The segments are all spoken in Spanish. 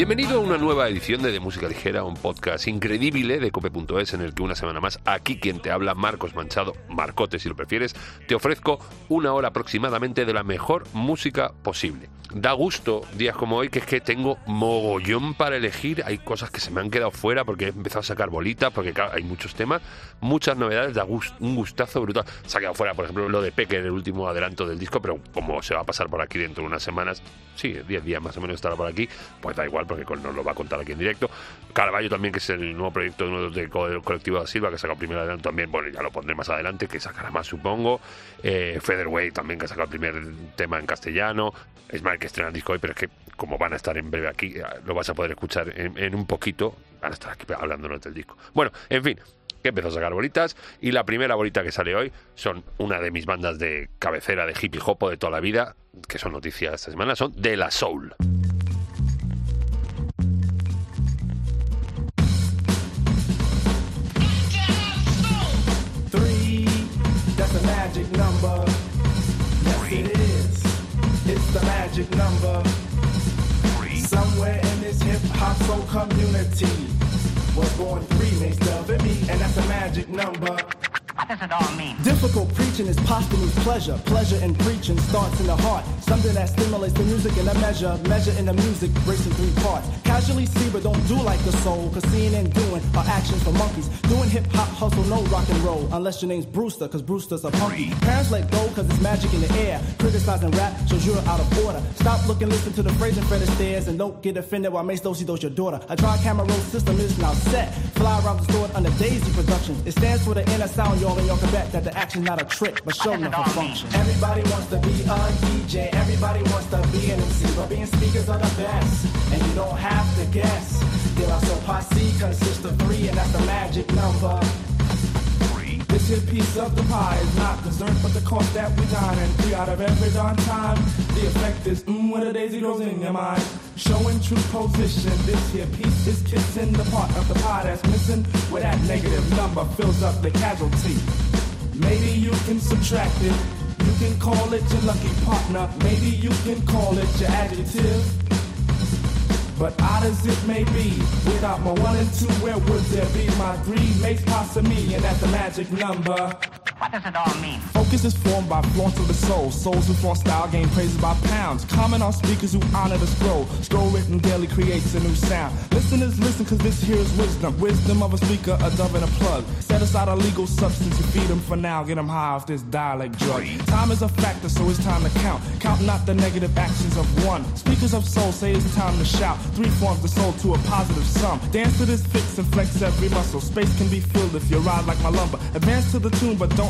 Bienvenido a una nueva edición de, de Música Ligera, un podcast increíble de cope.es en el que una semana más, aquí quien te habla, Marcos Manchado, Marcote si lo prefieres, te ofrezco una hora aproximadamente de la mejor música posible. Da gusto días como hoy que es que tengo mogollón para elegir, hay cosas que se me han quedado fuera porque he empezado a sacar bolitas, porque hay muchos temas, muchas novedades, da un gustazo brutal. Se ha fuera, por ejemplo, lo de Peque, el último adelanto del disco, pero como se va a pasar por aquí dentro de unas semanas, sí, 10 días más o menos estará por aquí, pues da igual porque nos lo va a contar aquí en directo. Carballo también, que es el nuevo proyecto del colectivo de Silva, que saca el primer adelanto también, bueno, ya lo pondré más adelante, que sacará más, supongo. Eh, Featherweight también, que ha sacado el primer tema en castellano. Es más que estrena el disco hoy, pero es que como van a estar en breve aquí, eh, lo vas a poder escuchar en, un poquito. Van a estar aquí hablándonos del disco. Bueno, en fin, que empezó a sacar bolitas y la primera bolita que sale hoy son una de mis bandas de cabecera de hippie hop de toda la vida, que son noticias esta semana, son De La Soul. Magic number. Yes, it is. It's the magic number. Somewhere in this hip hop soul community was born three makes the me, and that's the magic number. Does it all mean? Difficult preaching is posthumous pleasure. Pleasure in preaching starts in the heart. Something that stimulates the music in a measure. Measure in the music, racing three parts. Casually see, but don't do like the soul. Cause seeing and doing are actions for monkeys. Doing hip hop, hustle, no rock and roll. Unless your name's Brewster, cause Brewster's a punky. Parents let go, cause it's magic in the air. Criticizing rap shows you're out of order. Stop looking, listen to the phrase phrasing Fred stairs. And don't get offended while Mace Dosey does your daughter. A dry camera roll system is now set. Fly around the store under Daisy Productions. It stands for the inner sound, y'all, and y'all can bet that the action's not a trick, but show enough a function. Everybody wants to be a DJ, everybody wants to be an MC, but being speakers are the best, and you don't have to guess. De La Soul Posse consists of three, and that's the magic number. This piece of the pie is not dessert, but the cost that we dine. And three out of every darn time, the effect is mmm when a daisy grows in your mind. Showing true position, this here piece is kissing the part of the pie that's missing, where that negative number fills up the casualty. Maybe you can subtract it. You can call it your lucky partner. Maybe you can call it your adjective. But odd as it may be, without my one and two, where would there be my three makes possible me, and that's the magic number. What does it all mean? Focus is formed by flaunts of the soul. Souls who flaunt style gain praises by pounds. Comment on speakers who honor the scroll. Scroll written daily creates a new sound. Listeners listen cause this here is wisdom. Wisdom of a speaker, a dove and a plug. Set aside a legal substance, to feed them for now. Get them high off this dialect drug. Time is a factor, so it's time to count. Count not the negative actions of one. Speakers of soul say it's time to shout. Three forms the soul to a positive sum. Dance to this fix and flex every muscle. Space can be filled if you ride like my lumber. Advance to the tune, but don't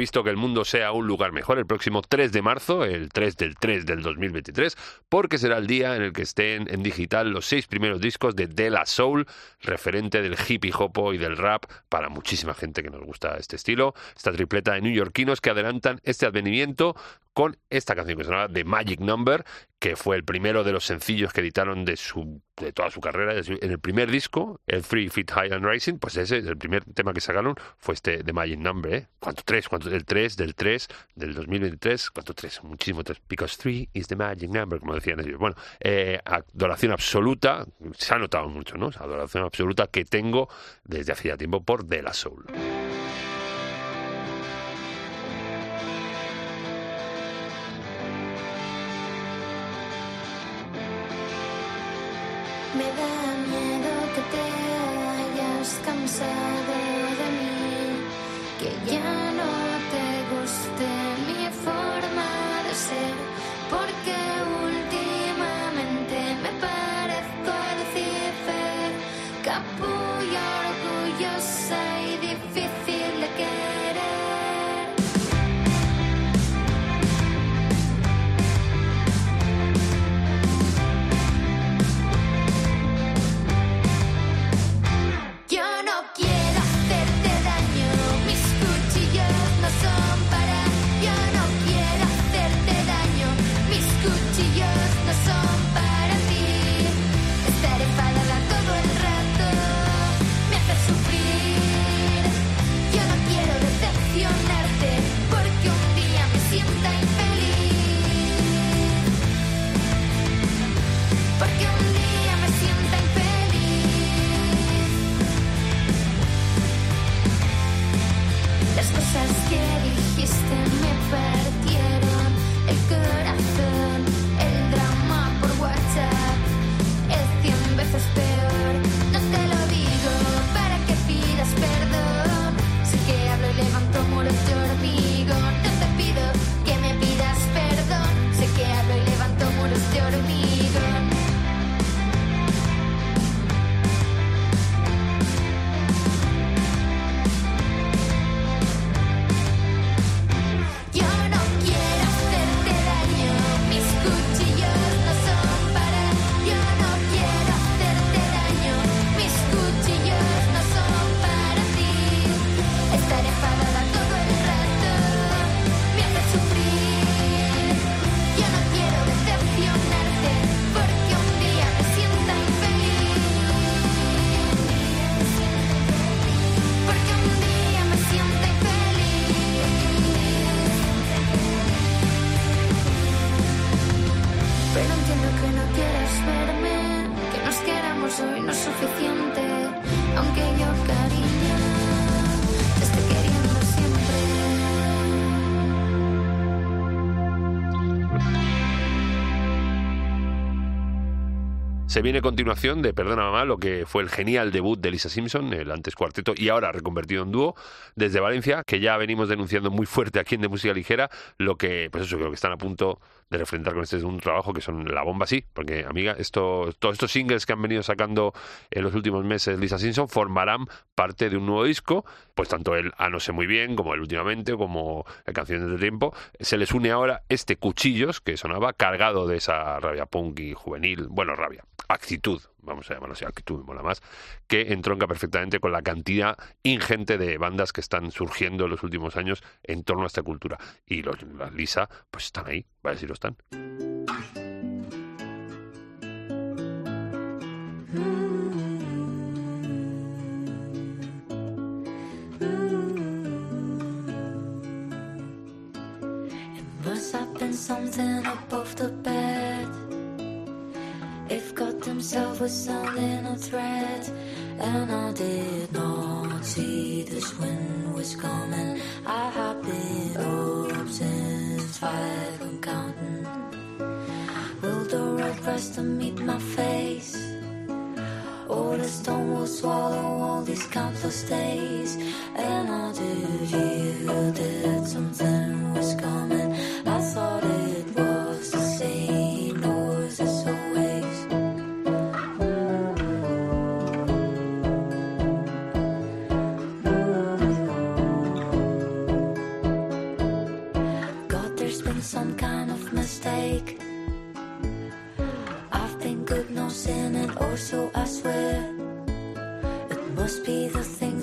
Previsto que el mundo sea un lugar mejor el próximo 3 de marzo, el 3 del 3 del 2023, porque será el día en el que estén en digital los seis primeros discos de De Soul, referente del hippie hopo y del rap para muchísima gente que nos gusta este estilo. Esta tripleta de neoyorquinos que adelantan este advenimiento con esta canción que llama The Magic Number, que fue el primero de los sencillos que editaron de su de toda su carrera. En el primer disco, el Three Feet High and Rising, pues ese, el primer tema que sacaron fue este The Magic Number, ¿eh? ¿Cuánto tres? ¿Cuánto? El 3 del 3 del 2023. ¿Cuánto tres? Muchísimo tres. Because three is the magic number, como decían ellos. Bueno, eh, adoración absoluta, se ha notado mucho, ¿no? Adoración absoluta que tengo desde hacía tiempo por De La Soul. Se viene continuación de Perdona Mamá, lo que fue el genial debut de Lisa Simpson, el antes cuarteto y ahora reconvertido en dúo, desde Valencia, que ya venimos denunciando muy fuerte aquí en De Música Ligera, lo que, pues eso, creo que están a punto de refrentar con este un trabajo que son la bomba, sí, porque, amiga, esto, todos estos singles que han venido sacando en los últimos meses Lisa Simpson formarán parte de un nuevo disco, pues tanto el A No sé muy bien, como el últimamente, como el Canciones de Tiempo, se les une ahora este Cuchillos, que sonaba cargado de esa rabia punk y juvenil, bueno, rabia, actitud, vamos a llamarlo así, actitud me mola más, que entronca perfectamente con la cantidad ingente de bandas que están surgiendo en los últimos años en torno a esta cultura. Y los, las Lisa, pues están ahí, va a decir, están. something above Himself was sounding a threat, and I did not see this wind was coming, I have been up since five and counting. Will the road rise to meet my face? Or the stone will swallow all these countless days, and I did hear that something was coming. I thought it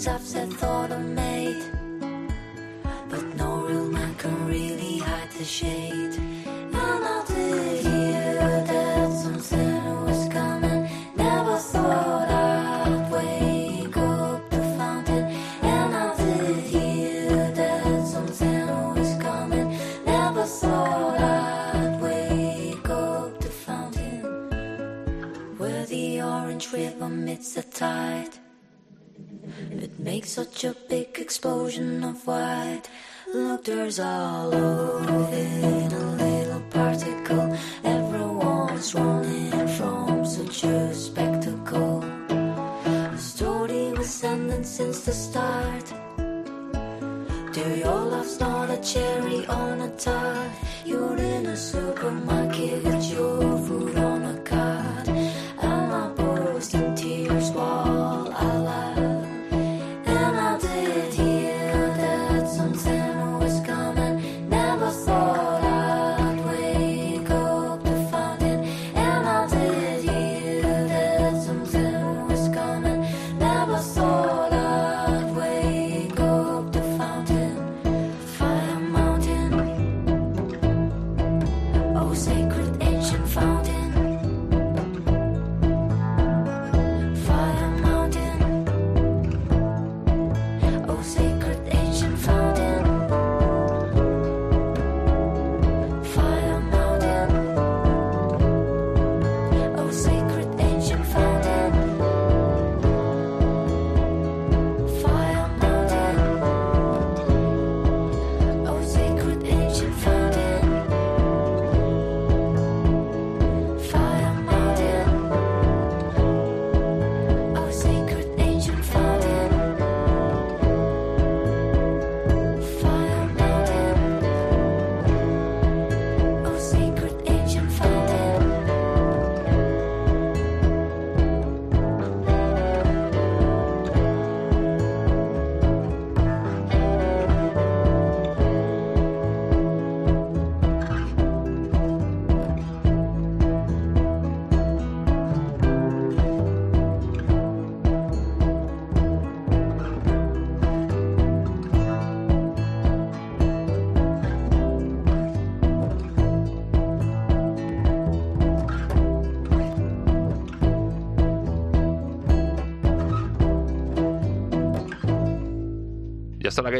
I've said, thought, or made. But no real man can really hide the shade. It makes such a big explosion of white. Look, there's all over it a little particle. Everyone's running from such a spectacle. The story was ending since the start. Do your love's not a cherry on a tart. You're in a supermarket, your food on.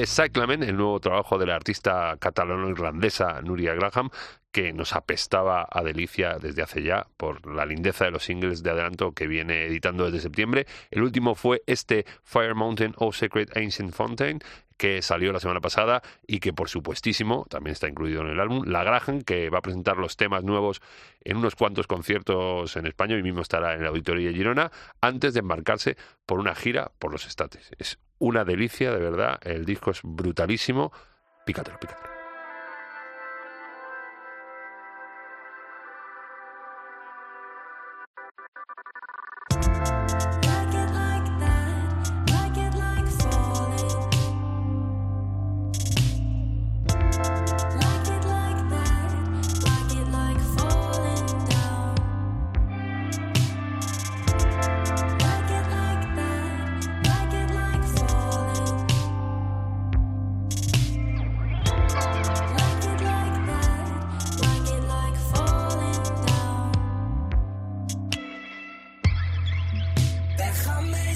Cyclamen, el nuevo trabajo de la artista catalano-irlandesa Nuria Graham, que nos apestaba a delicia desde hace ya por la lindeza de los singles de adelanto que viene editando desde septiembre. El último fue este Fire Mountain oh O Secret Ancient Fountain que salió la semana pasada y que por supuestísimo también está incluido en el álbum. La Graham, que va a presentar los temas nuevos en unos cuantos conciertos en España y mismo estará en la Auditoría de Girona antes de embarcarse por una gira por los estates. Es una delicia, de verdad. El disco es brutalísimo. Pícatelo, pícatelo. déjame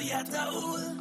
ידעו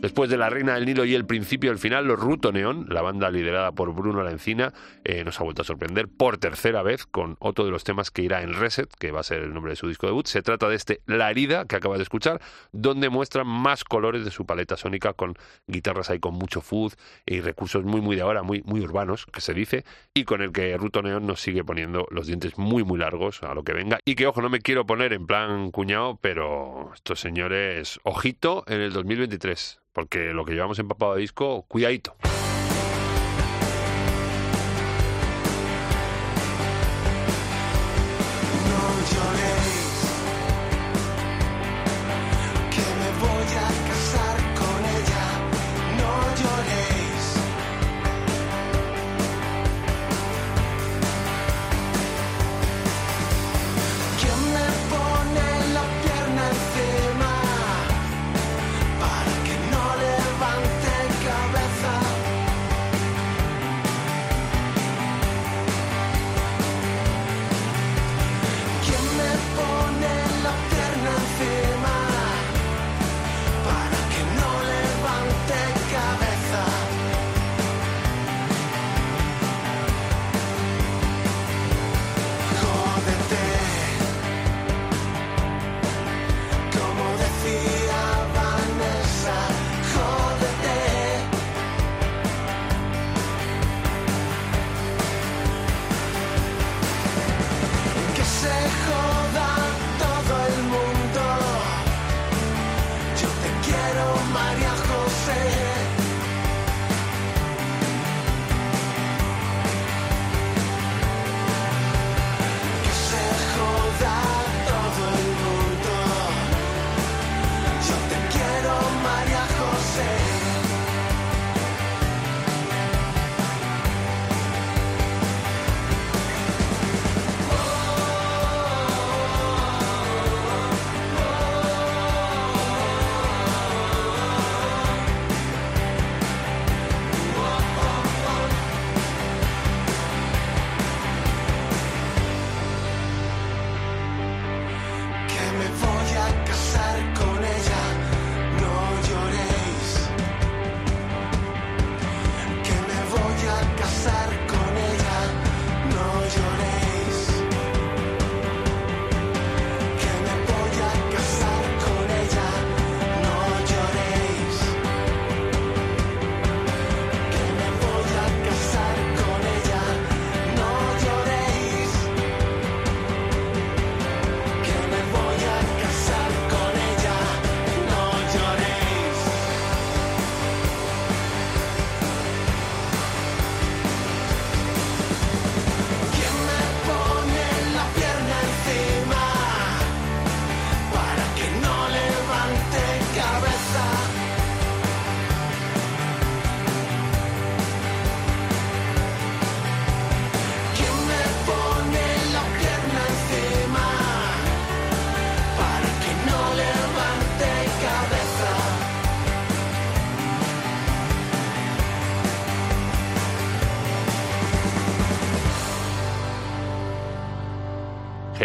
Después de La Reina del Nilo y El Principio del Final, los Ruto Neón, la banda liderada por Bruno La Encina, eh, nos ha vuelto a sorprender por tercera vez con otro de los temas que irá en Reset, que va a ser el nombre de su disco debut. Se trata de este La Herida, que acabas de escuchar, donde muestran más colores de su paleta sónica con guitarras ahí con mucho fuzz y recursos muy, muy de ahora, muy, muy urbanos, que se dice, y con el que Ruto Neón nos sigue poniendo los dientes muy, muy largos a lo que venga. Y que, ojo, no me quiero poner en plan cuñado, pero estos señores, ojito en el 2023 porque lo que llevamos empapado de disco, cuidadito.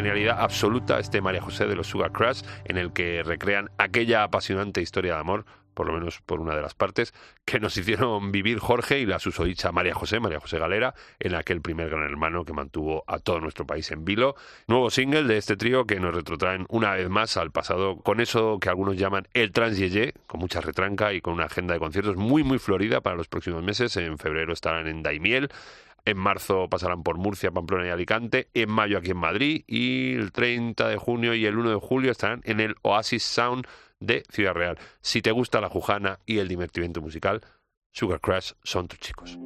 Genialidad absoluta este María José de los Sugar Crash, en el que recrean aquella apasionante historia de amor, por lo menos por una de las partes, que nos hicieron vivir Jorge y la susodicha María José, María José Galera, en aquel primer gran hermano que mantuvo a todo nuestro país en vilo. Nuevo single de este trío que nos retrotraen una vez más al pasado con eso que algunos llaman el Trans Yeye, con mucha retranca y con una agenda de conciertos muy muy florida para los próximos meses. En febrero estarán en Daimiel, en marzo pasarán por Murcia, Pamplona y Alicante. En mayo aquí en Madrid. Y el 30 de junio y el 1 de julio estarán en el Oasis Sound de Ciudad Real. Si te gusta la jujana y el divertimento musical, Sugar Crash son tus chicos.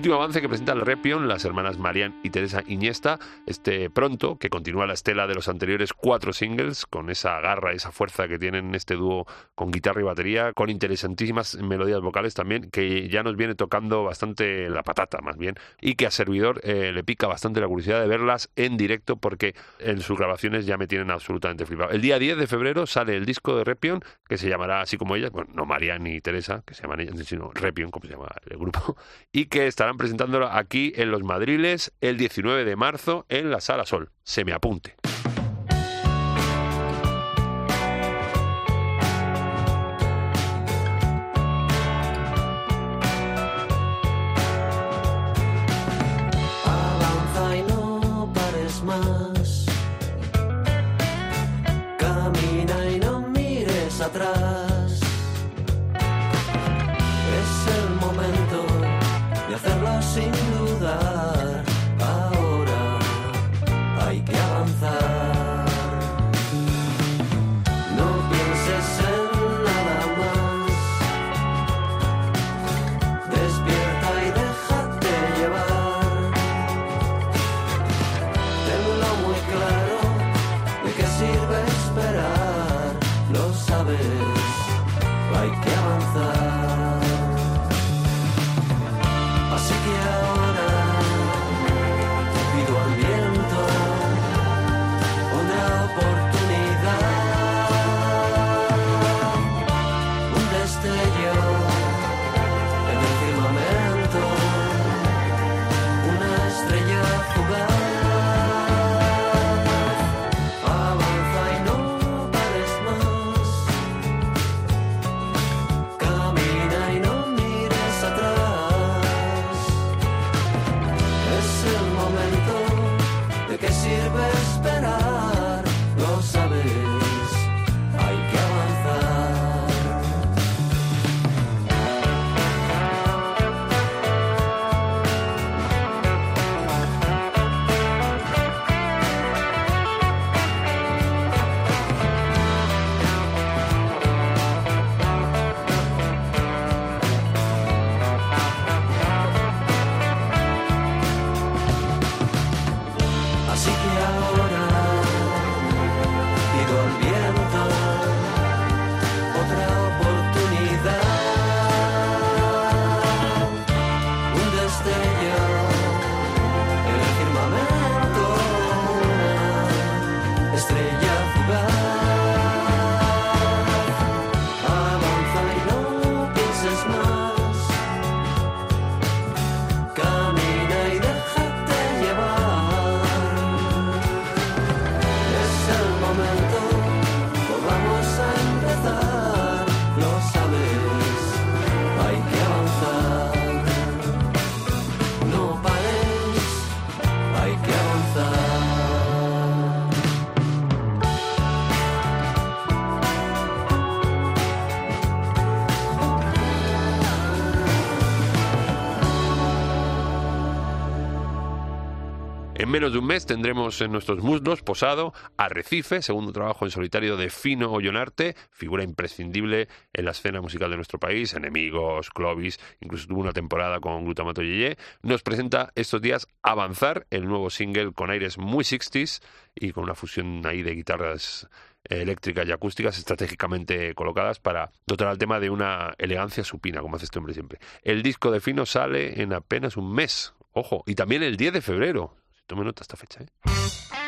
Último avance que presenta el Repion, las hermanas Marian y Teresa Iniesta, este pronto, que continúa la estela de los anteriores cuatro singles, con esa garra, esa fuerza que tienen este dúo con guitarra y batería, con interesantísimas melodías vocales también, que ya nos viene tocando bastante la patata, más bien, y que a servidor eh, le pica bastante la curiosidad de verlas en directo, porque en sus grabaciones ya me tienen absolutamente flipado. El día 10 de febrero sale el disco de Repion, que se llamará así como ellas, bueno, no Marian ni Teresa, que se llaman ellas, sino Repion, como se llama el grupo, y que estarán presentándolo aquí en Los Madriles el 19 de marzo en la Sala Sol. Se me apunte. En menos de un mes tendremos en nuestros muslos Posado, Arrecife, segundo trabajo en solitario de Fino Ollonarte, figura imprescindible en la escena musical de nuestro país, Enemigos, Clovis, incluso tuvo una temporada con Glutamato Yeye. Nos presenta estos días Avanzar, el nuevo single con aires muy 60s y con una fusión ahí de guitarras eléctricas y acústicas estratégicamente colocadas para dotar al tema de una elegancia supina, como hace este hombre siempre. El disco de Fino sale en apenas un mes, ojo, y también el 10 de febrero. Tome nota esta fecha, ¿eh?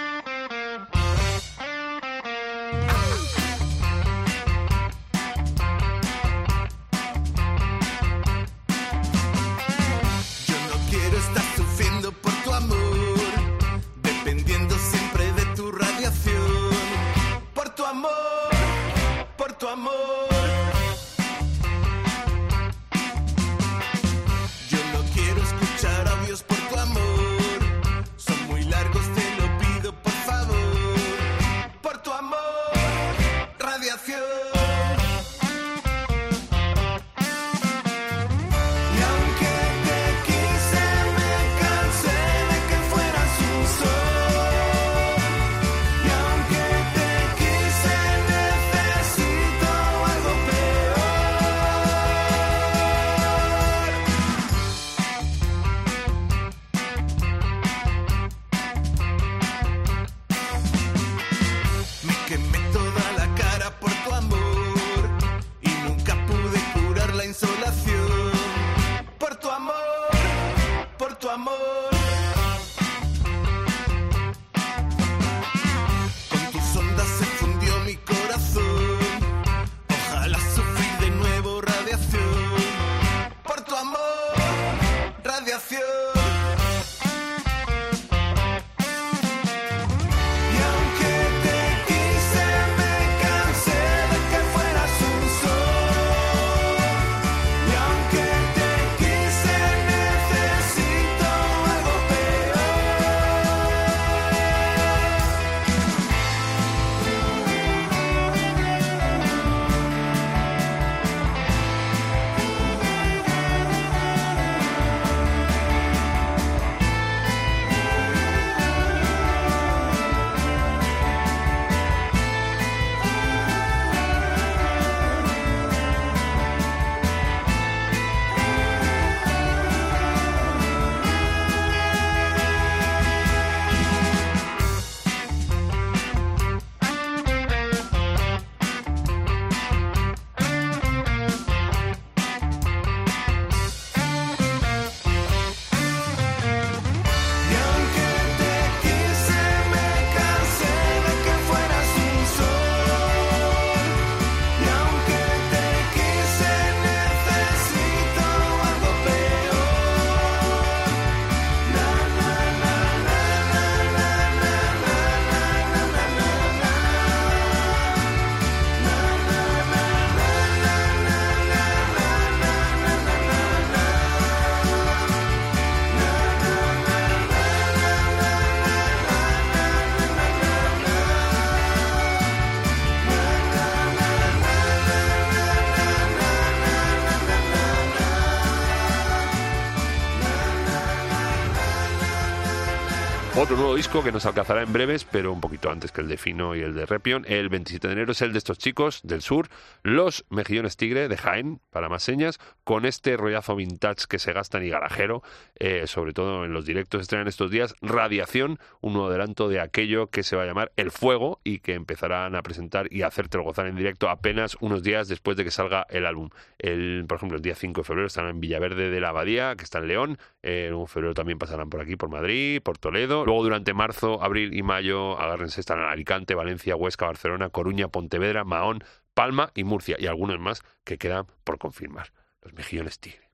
Nuevo disco que nos alcanzará en breves, pero un poquito antes que el de Fino y el de Repion. El 27 de enero es el de estos chicos del sur, los Mejillones Tigre de Jaén, para más señas, con este rollazo vintage que se gastan y garajero, eh, sobre todo en los directos estrenan estos días Radiación, un nuevo adelanto de aquello que se va a llamar El Fuego y que empezarán a presentar y a hacértelo gozar en directo apenas unos días después de que salga el álbum. El, por ejemplo, el día 5 de febrero estarán en Villaverde de la Abadía, que está en León. Eh, en febrero también pasarán por aquí, por Madrid, por Toledo. Luego durante marzo, abril y mayo, agárrense, están en Alicante, Valencia, Huesca, Barcelona, Coruña, Pontevedra, Mahón, Palma y Murcia. Y algunos más que quedan por confirmar. Los mejillones tigre.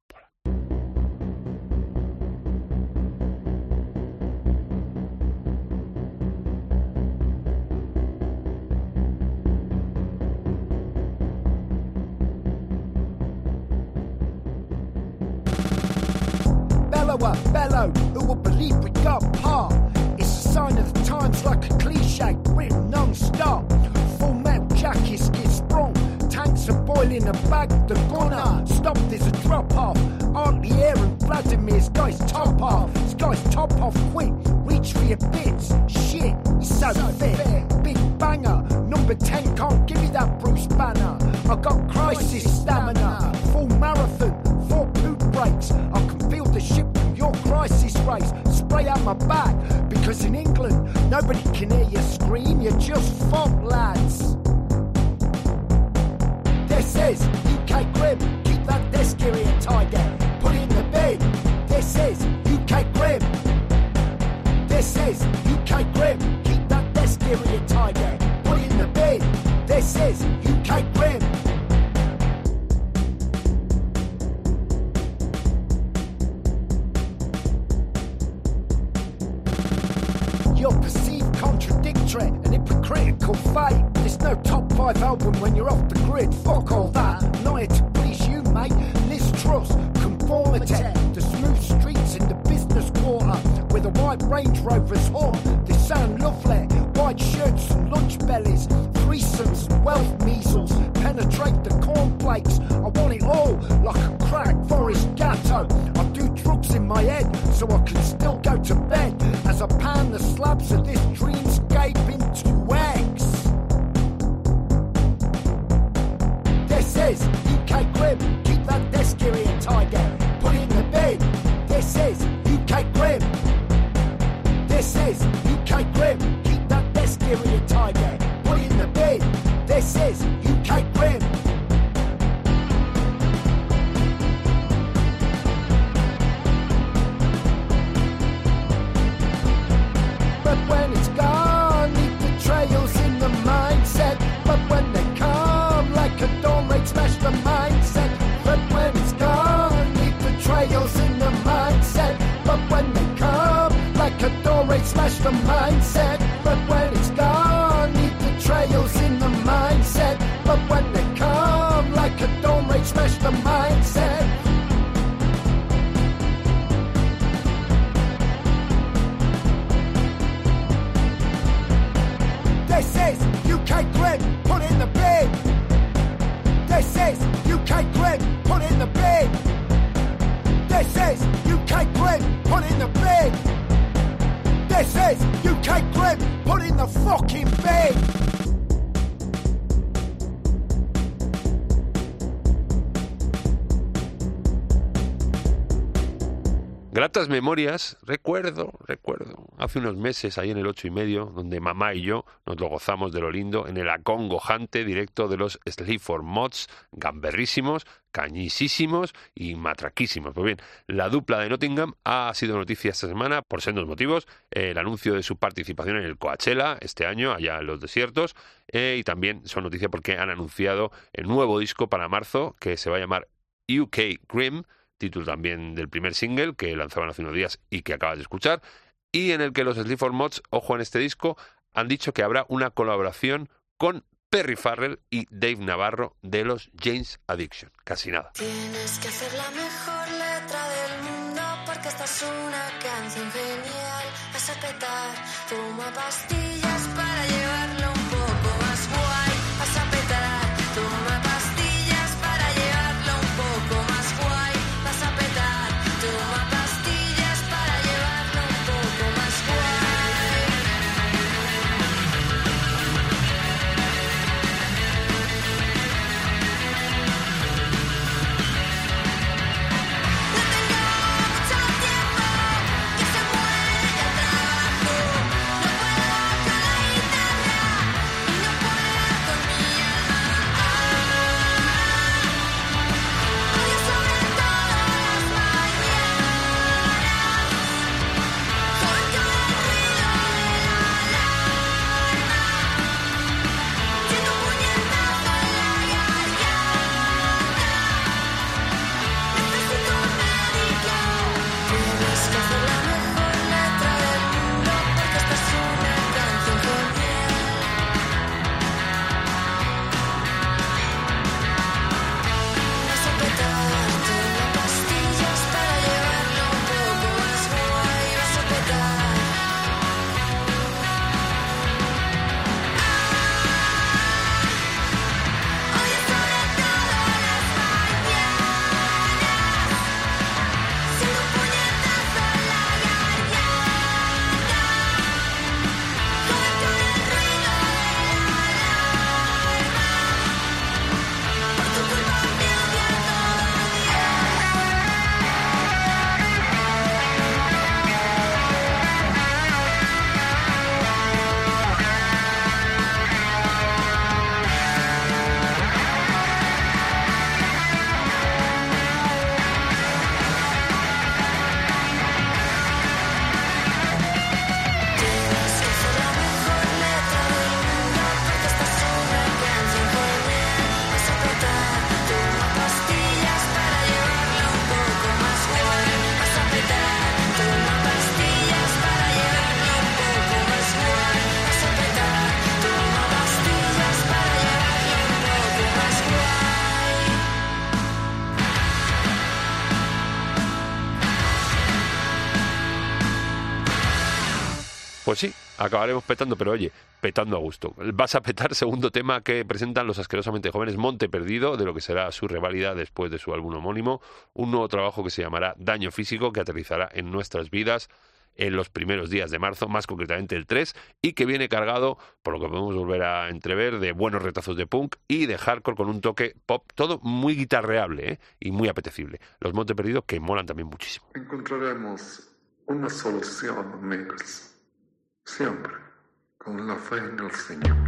Bellow, who will believe we sign of the times like a cliche, written non-stop. Full metal jacket, skid sprung, tanks are boiling a bag, the gunner. Stop, there's a drop off. Aren't the air and Vladimir's guy's top off. This guy's top off quick. Reach for your bits. Shit, he's so, fit. Big banger, number 10 can't give me that Bruce Banner. I got crisis stamina, full marathon, four poop breaks. I my back, because in England, nobody can hear you scream, you're just fop lads. This is UK Grim. Keep that desk area tiger. Put it in the bin. This is UK Grim. This is UK Grim. Keep that desk area tiger. Put it in the bin. This is UK Grim. Gratas memorias, recuerdo, recuerdo, hace unos meses ahí en el ocho y medio, donde mamá y yo nos lo gozamos de lo lindo en el acongojante directo de los Sleaford Mods, gamberrísimos, cañisísimos y matraquísimos. Pues bien, la dupla de Nottingham ha sido noticia esta semana por sendos motivos, el anuncio de su participación en el Coachella este año, allá en los desiertos, eh, y también son noticia porque han anunciado el nuevo disco para marzo que se va a llamar UK Grim, título también del primer single que lanzaban hace unos días y que acabas de escuchar, y en el que los Sleaford Mods, ojo en este disco, han dicho que habrá una colaboración con Perry Farrell y Dave Navarro de los James Addiction. Casi nada. Tienes que hacer la mejor letra del mundo porque esta es una canción genial. Vas a petar, toma pastillas acabaremos petando, pero oye, petando a gusto. Vas a petar segundo tema que presentan los asquerosamente jóvenes Monte Perdido, de lo que será su reválida después de su álbum homónimo, un nuevo trabajo que se llamará Daño Físico, que aterrizará en nuestras vidas en los primeros días de marzo, más concretamente el 3, y que viene cargado, por lo que podemos volver a entrever, de buenos retazos de punk y de hardcore con un toque pop, todo muy guitarreable ¿eh? y muy apetecible. Los Monte Perdido que molan también muchísimo. encontraremos una solución, amigos. Siempre con la fe en el Señor.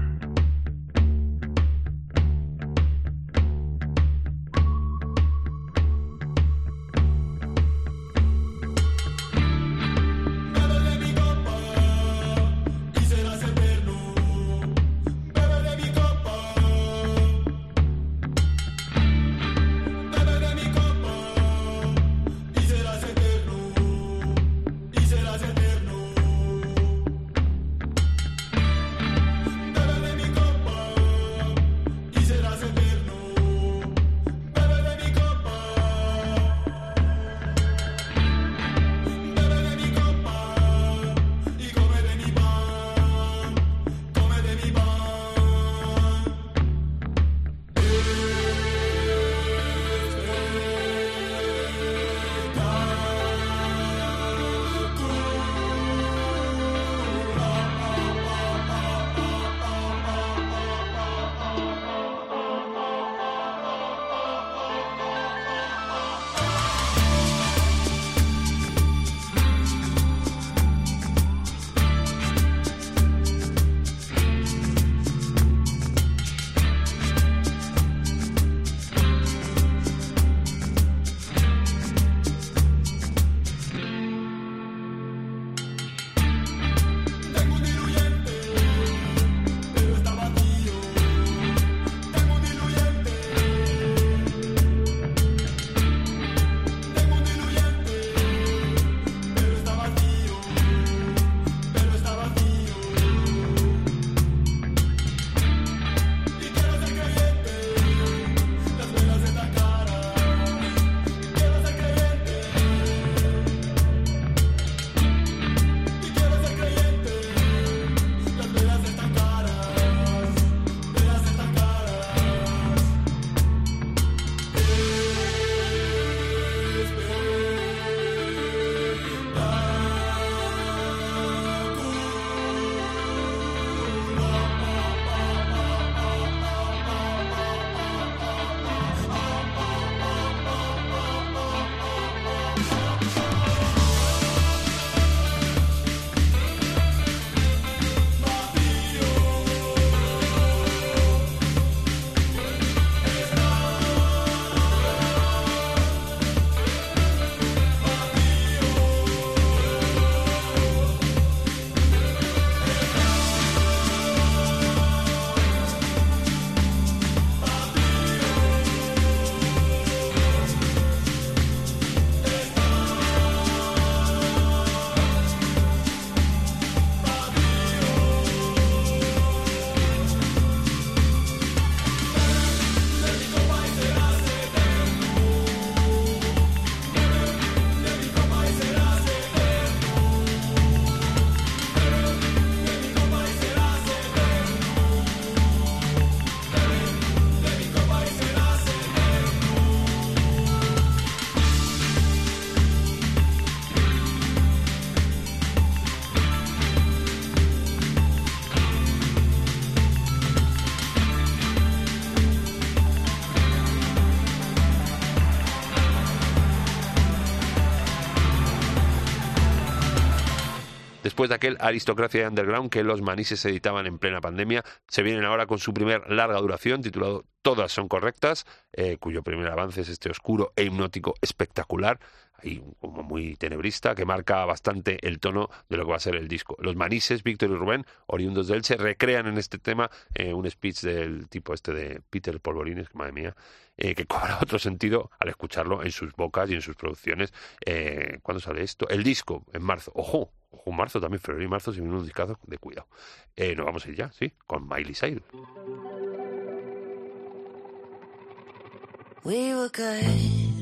Después de aquel Aristocracia Underground que los manises editaban en plena pandemia, se vienen ahora con su primer larga duración titulado Todas son correctas, eh, cuyo primer avance es este oscuro e hipnótico espectacular, ahí como muy tenebrista, que marca bastante el tono de lo que va a ser el disco. Los manises, Víctor y Rubén, oriundos de Elche, recrean en este tema eh, un speech del tipo este de Peter Polvorines, que madre mía, eh, que cobra otro sentido al escucharlo en sus bocas y en sus producciones. Eh, ¿Cuándo sale esto? El disco, en marzo. Ojo, ojo, marzo también, febrero y marzo, sin unos discazos de cuidado. Eh, nos vamos a ir ya, sí, con Miley Cyrus. We were good,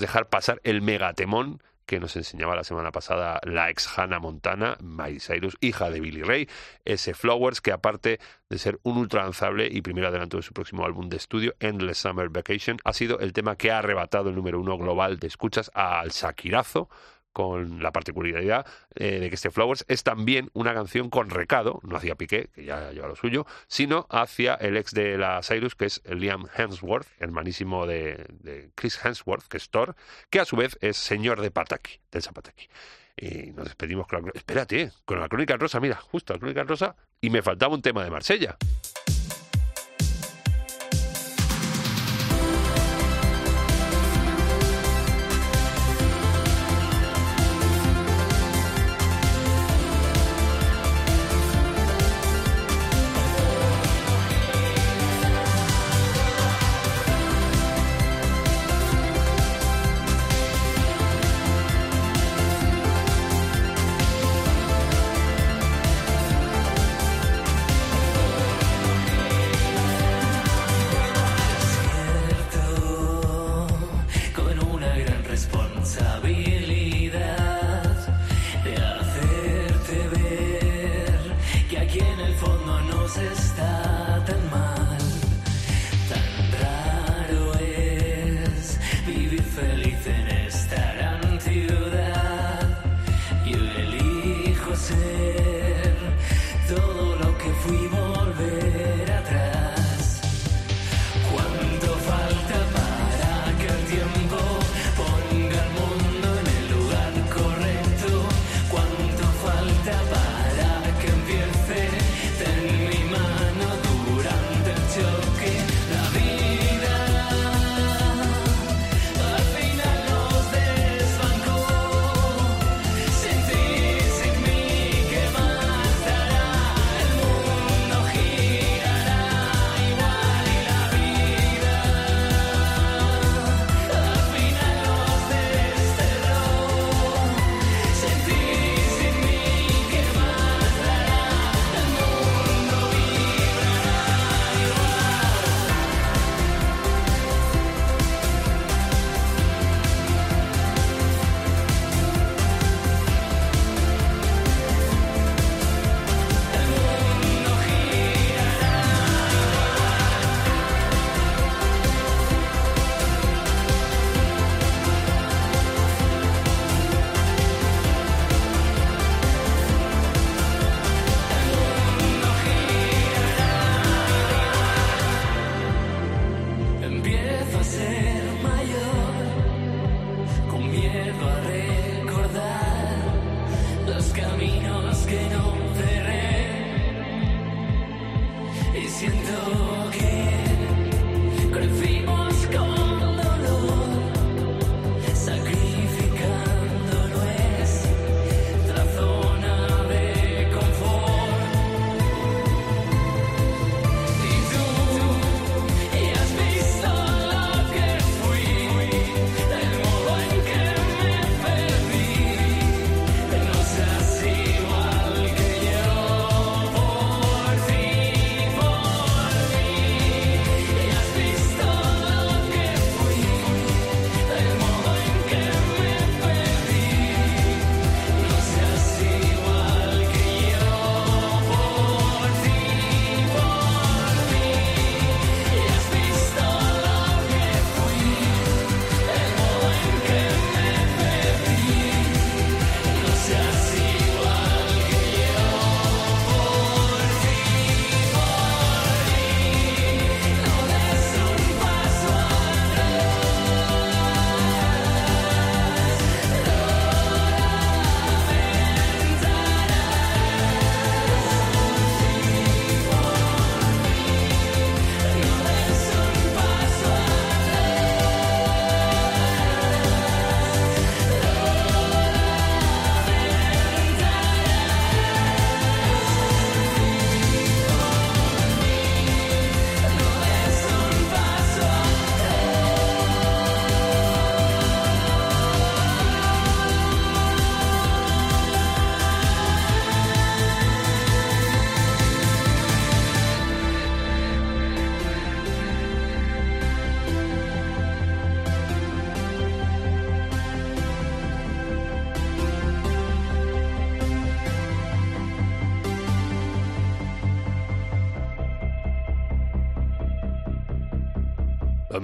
dejar pasar el megatemón que nos enseñaba la semana pasada la ex Hannah Montana, Miley Cyrus, hija de Billy Ray, ese Flowers que aparte de ser un ultralanzable y primer adelanto de su próximo álbum de estudio, Endless Summer Vacation, ha sido el tema que ha arrebatado el número uno global de escuchas al Shakirazo, con la particularidad eh, de que este Flowers es también una canción con recado, no hacia Piqué, que ya lleva lo suyo, sino hacia el ex de la Cyrus, que es Liam Hemsworth, hermanísimo de, de Chris Hemsworth, que es Thor, que a su vez es señor de Pataki, del Zapataki. Y nos despedimos con la... Espérate, con la Crónica Rosa, mira, justo la Crónica Rosa, y me faltaba un tema de Marsella.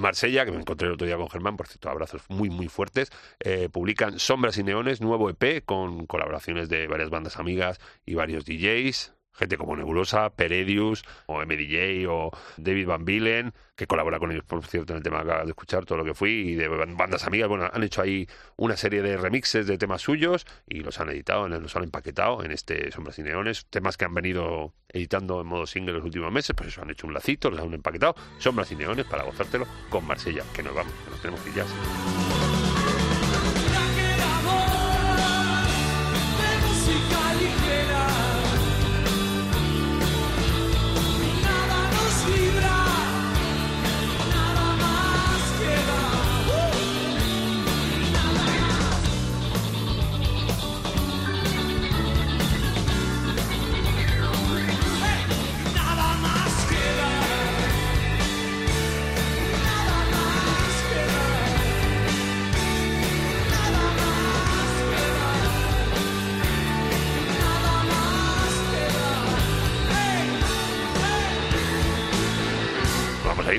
Marsella, que me encontré el otro día con Germán, por cierto, abrazos muy, muy fuertes, eh, publican Sombras y Neones, nuevo EP con colaboraciones de varias bandas amigas y varios DJs. Gente como Nebulosa, Peredius, o MDJ, o David Van Bilen, que colabora con ellos, por cierto, en el tema de escuchar, todo lo que fui, y de ban- bandas amigas. Bueno, han hecho ahí una serie de remixes de temas suyos y los han editado, los han empaquetado en este Sombras y Neones. Temas que han venido editando en modo single los últimos meses, pues eso, han hecho un lacito, los han empaquetado. Sombras y Neones para gozártelo con Marsella, que nos vamos, que nos tenemos que ir ya. música ligera.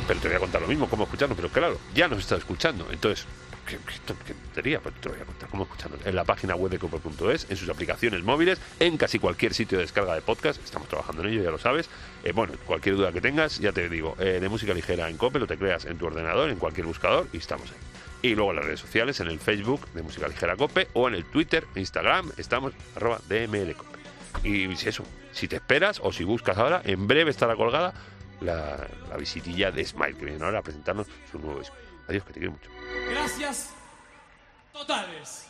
Pero te voy a contar lo mismo, cómo escucharnos. Pero claro, ya nos está escuchando. Entonces, ¿qué, qué, ton- qué tontería? Pues te voy a contar cómo escucharnos. En la página web de cope.es, en sus aplicaciones móviles, en casi cualquier sitio de descarga de podcast. Estamos trabajando en ello, ya lo sabes. Eh, bueno, cualquier duda que tengas, ya te digo, eh, de música ligera en Cope, lo te creas en tu ordenador, en cualquier buscador, y estamos ahí. Y luego en las redes sociales, en el Facebook de Música Ligera Cope, o en el Twitter, Instagram, estamos arroba DMLCope. Y si eso, si te esperas o si buscas ahora, en breve estará colgada la, la visitilla de Smile, que viene ahora a presentarnos su nuevo disco. Adiós, que te quiero mucho. Gracias totales.